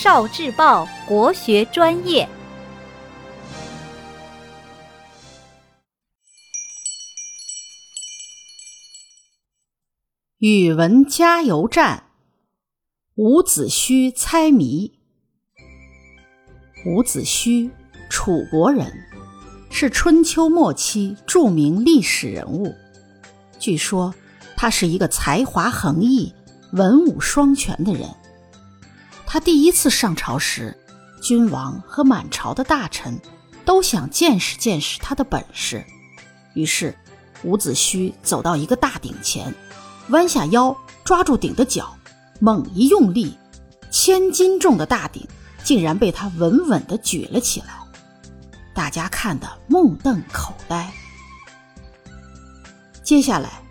少智报国学专业。语文加油站，伍子胥猜谜。伍子胥，楚国人，是春秋末期著名历史人物。据说他是一个才华横溢、文武双全的人。他第一次上朝时，君王和满朝的大臣都想见识见识他的本事。于是，伍子胥走到一个大鼎前，弯下腰抓住鼎的脚，猛一用力，千斤重的大鼎。竟然被他稳稳地举了起来，大家看得目瞪口呆。接下来，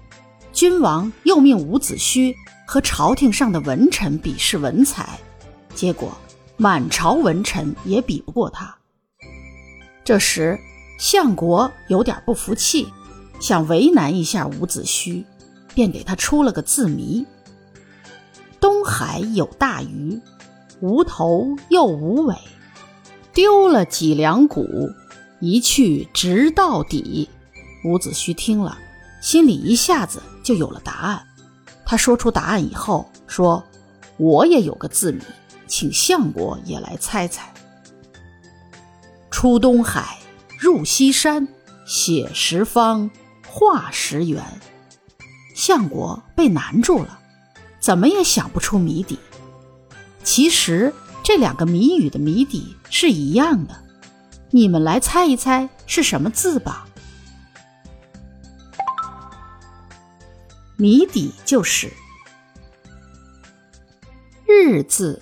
君王又命伍子胥和朝廷上的文臣比试文采，结果满朝文臣也比不过他。这时，相国有点不服气，想为难一下伍子胥，便给他出了个字谜：东海有大鱼。无头又无尾，丢了脊梁骨，一去直到底。伍子胥听了，心里一下子就有了答案。他说出答案以后，说：“我也有个字谜，请相国也来猜猜。出东海，入西山，写十方，画十圆。”相国被难住了，怎么也想不出谜底。其实这两个谜语的谜底是一样的，你们来猜一猜是什么字吧。谜底就是“日”字。